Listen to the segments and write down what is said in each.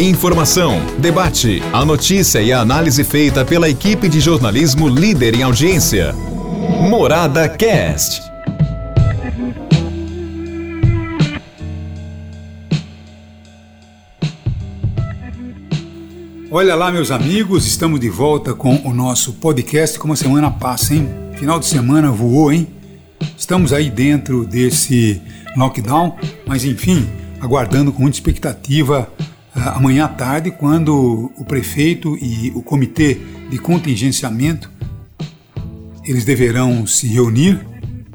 Informação, debate, a notícia e a análise feita pela equipe de jornalismo líder em audiência. Morada Cast. Olha lá, meus amigos, estamos de volta com o nosso podcast como a semana passa, hein? Final de semana voou, hein? Estamos aí dentro desse lockdown, mas enfim, aguardando com muita expectativa amanhã à tarde, quando o prefeito e o comitê de contingenciamento eles deverão se reunir,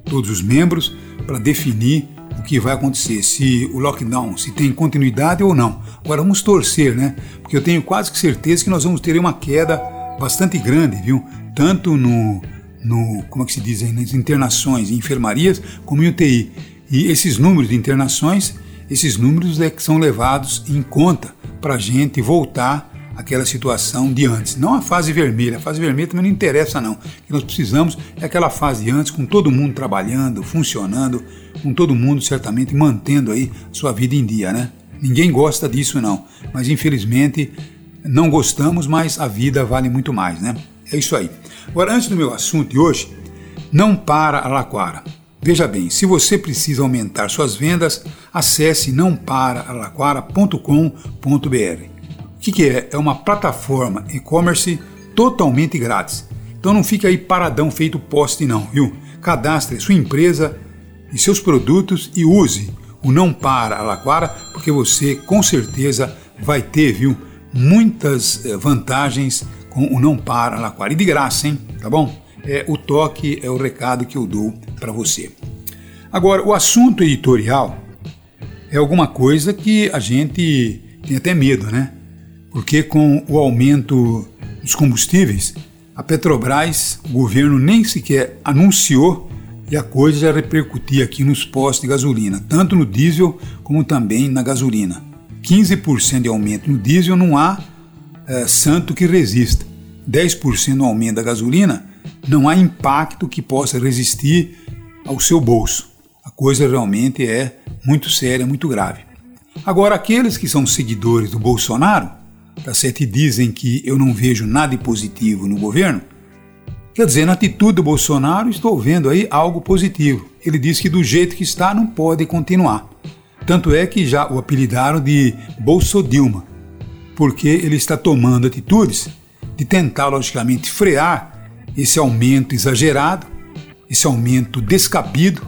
todos os membros, para definir o que vai acontecer, se o lockdown, se tem continuidade ou não. Agora vamos torcer, né? Porque eu tenho quase que certeza que nós vamos ter uma queda bastante grande, viu? Tanto no, no como é que se diz aí, nas internações em enfermarias, como em UTI. E esses números de internações, esses números é que são levados em conta para a gente voltar àquela situação de antes. Não a fase vermelha, a fase vermelha também não interessa não. O que nós precisamos é aquela fase antes, com todo mundo trabalhando, funcionando, com todo mundo certamente mantendo aí sua vida em dia, né? Ninguém gosta disso não, mas infelizmente não gostamos, mas a vida vale muito mais, né? É isso aí. Agora, antes do meu assunto de hoje, não para a Laquara. Veja bem, se você precisa aumentar suas vendas, acesse nãoparalaquara.com.br. O que, é? É uma plataforma e-commerce totalmente grátis. Então não fique aí paradão feito poste não, viu? Cadastre sua empresa e seus produtos e use o Não Para Alaquara, porque você com certeza vai ter, viu, muitas eh, vantagens com o Não Para Alaquara. E de graça, hein? Tá bom? é o toque, é o recado que eu dou para você. Agora, o assunto editorial é alguma coisa que a gente tem até medo, né? Porque com o aumento dos combustíveis, a Petrobras, o governo nem sequer anunciou e a coisa já repercutia aqui nos postos de gasolina, tanto no diesel como também na gasolina. 15% de aumento no diesel não há é, santo que resista. 10% no aumento da gasolina não há impacto que possa resistir ao seu bolso. A coisa realmente é muito séria, muito grave. Agora, aqueles que são seguidores do Bolsonaro, tá certo, e dizem que eu não vejo nada positivo no governo, quer dizer, na atitude do Bolsonaro estou vendo aí algo positivo. Ele diz que do jeito que está não pode continuar. Tanto é que já o apelidaram de Bolsodilma, porque ele está tomando atitudes de tentar, logicamente, frear esse aumento exagerado, esse aumento descabido,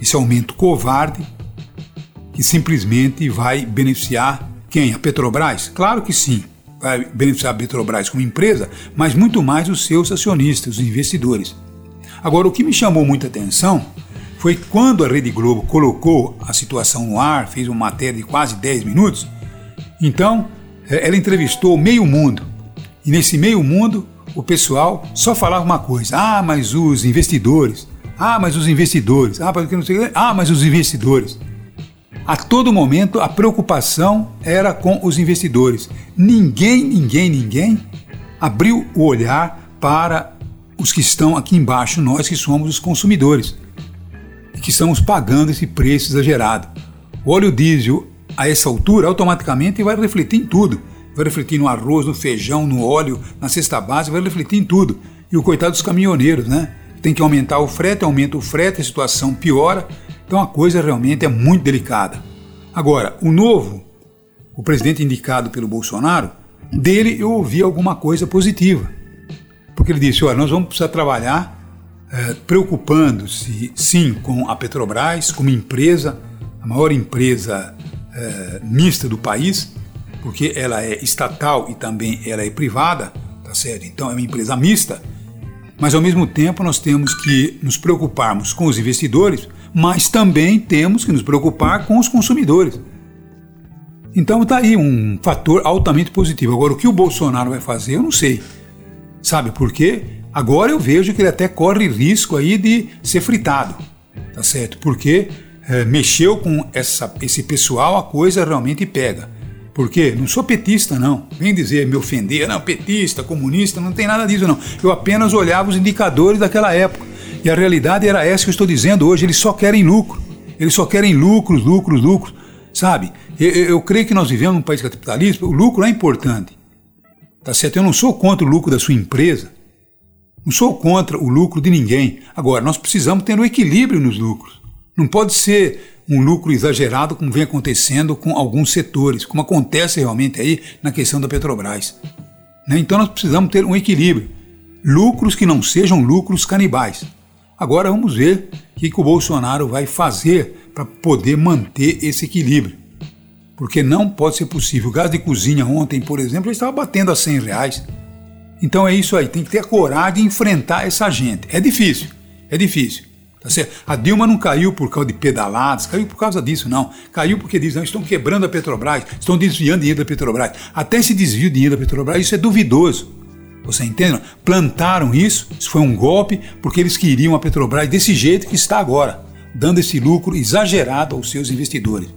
esse aumento covarde, que simplesmente vai beneficiar quem? A Petrobras? Claro que sim, vai beneficiar a Petrobras como empresa, mas muito mais os seus acionistas, os investidores. Agora, o que me chamou muita atenção foi quando a Rede Globo colocou a situação no ar, fez uma matéria de quase 10 minutos. Então, eh, ela entrevistou meio mundo. E nesse meio mundo, o pessoal só falava uma coisa: ah, mas os investidores, ah, mas os investidores, ah, mas, não sei, ah, mas os investidores. A todo momento a preocupação era com os investidores. Ninguém, ninguém, ninguém abriu o olhar para os que estão aqui embaixo, nós que somos os consumidores, que estamos pagando esse preço exagerado. O óleo diesel, a essa altura, automaticamente vai refletir em tudo vai refletir no arroz, no feijão, no óleo, na cesta básica, vai refletir em tudo. E o coitado dos caminhoneiros, né? Tem que aumentar o frete, aumenta o frete, a situação piora. Então a coisa realmente é muito delicada. Agora, o novo, o presidente indicado pelo Bolsonaro, dele eu ouvi alguma coisa positiva. Porque ele disse: olha, nós vamos precisar trabalhar é, preocupando-se, sim, com a Petrobras, como empresa, a maior empresa é, mista do país, porque ela é estatal e também ela é privada, tá certo? Então é uma empresa mista, mas ao mesmo tempo nós temos que nos preocuparmos com os investidores, mas também temos que nos preocupar com os consumidores. Então está aí um fator altamente positivo. Agora, o que o Bolsonaro vai fazer, eu não sei. Sabe por quê? Agora eu vejo que ele até corre risco aí de ser fritado, tá certo? Porque é, mexeu com essa, esse pessoal, a coisa realmente pega. Porque não sou petista, não. Vem dizer, me ofender, não, petista, comunista, não tem nada disso, não. Eu apenas olhava os indicadores daquela época. E a realidade era essa que eu estou dizendo hoje. Eles só querem lucro. Eles só querem lucros, lucros, lucros. Sabe? Eu, eu, creio que nós vivemos num país capitalista, o lucro é importante. Tá certo? Eu não sou contra o lucro da sua empresa. Não sou contra o lucro de ninguém. Agora, nós precisamos ter um equilíbrio nos lucros. Não pode ser um lucro exagerado como vem acontecendo com alguns setores, como acontece realmente aí na questão da Petrobras. Né? Então nós precisamos ter um equilíbrio. Lucros que não sejam lucros canibais. Agora vamos ver o que, o Bolsonaro vai fazer para poder manter esse equilíbrio. Porque não pode ser possível. O gás de cozinha ontem, por exemplo, estava batendo a 100 reais. Então é isso aí, tem que ter a coragem de enfrentar essa gente. É difícil, é difícil. Tá? A Dilma não caiu por causa de pedaladas, caiu por causa disso, não. Caiu porque diz, não, estão quebrando a Petrobras, estão desviando dinheiro da Petrobras. Até esse desvio de dinheiro da Petrobras, isso é duvidoso. Você entende? Plantaram isso, isso foi um golpe, porque eles queriam a Petrobras desse jeito que está agora, dando esse lucro exagerado aos seus investidores.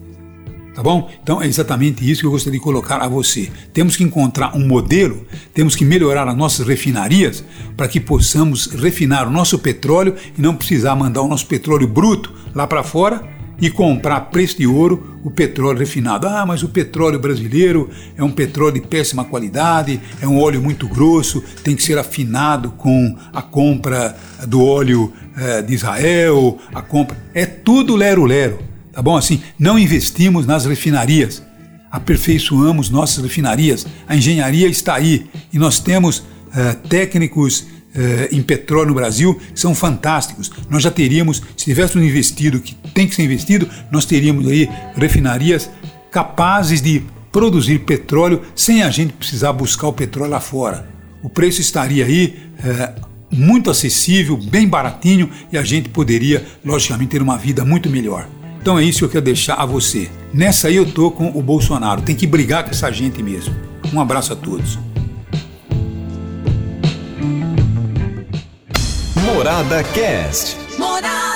Tá bom? Então é exatamente isso que eu gostaria de colocar a você. Temos que encontrar um modelo, temos que melhorar as nossas refinarias para que possamos refinar o nosso petróleo e não precisar mandar o nosso petróleo bruto lá para fora e comprar a preço de ouro o petróleo refinado. Ah, mas o petróleo brasileiro é um petróleo de péssima qualidade, é um óleo muito grosso, tem que ser afinado com a compra do óleo eh, de Israel, a compra. É tudo lero-lero. Tá bom? Assim, não investimos nas refinarias, aperfeiçoamos nossas refinarias, a engenharia está aí e nós temos uh, técnicos uh, em petróleo no Brasil que são fantásticos. Nós já teríamos, se tivéssemos investido o que tem que ser investido, nós teríamos aí refinarias capazes de produzir petróleo sem a gente precisar buscar o petróleo lá fora. O preço estaria aí uh, muito acessível, bem baratinho e a gente poderia, logicamente, ter uma vida muito melhor. Então é isso que eu quero deixar a você. Nessa aí eu tô com o Bolsonaro. Tem que brigar com essa gente mesmo. Um abraço a todos. Morada Cast. Morada.